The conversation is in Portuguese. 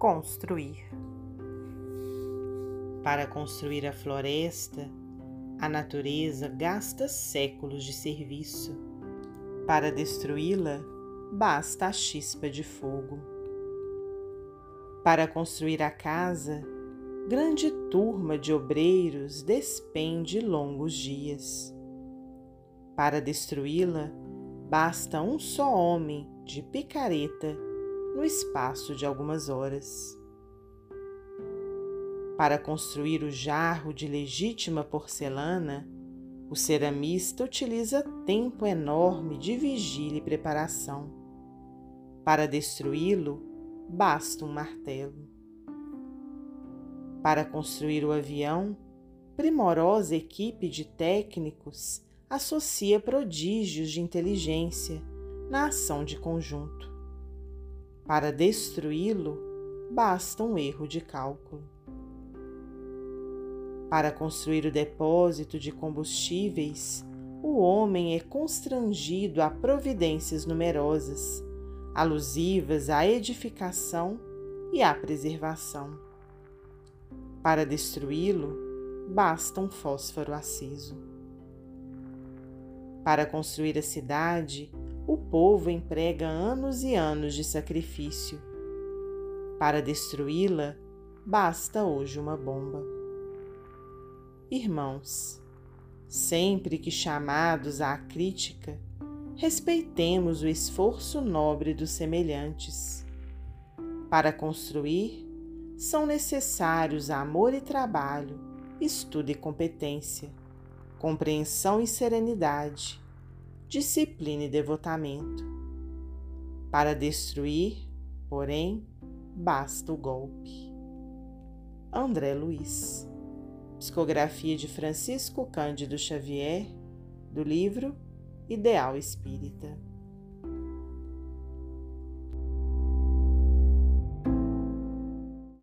construir. Para construir a floresta, a natureza gasta séculos de serviço. Para destruí-la, basta a chispa de fogo. Para construir a casa, grande turma de obreiros despende longos dias. Para destruí-la, basta um só homem de picareta no espaço de algumas horas. Para construir o jarro de legítima porcelana, o ceramista utiliza tempo enorme de vigília e preparação. Para destruí-lo, basta um martelo. Para construir o avião, primorosa equipe de técnicos associa prodígios de inteligência na ação de conjunto. Para destruí-lo, basta um erro de cálculo. Para construir o depósito de combustíveis, o homem é constrangido a providências numerosas, alusivas à edificação e à preservação. Para destruí-lo, basta um fósforo aceso. Para construir a cidade, o povo emprega anos e anos de sacrifício. Para destruí-la, basta hoje uma bomba. Irmãos, sempre que chamados à crítica, respeitemos o esforço nobre dos semelhantes. Para construir, são necessários amor e trabalho, estudo e competência, compreensão e serenidade disciplina e devotamento. Para destruir, porém, basta o golpe. André Luiz. Psicografia de Francisco Cândido Xavier, do livro Ideal Espírita.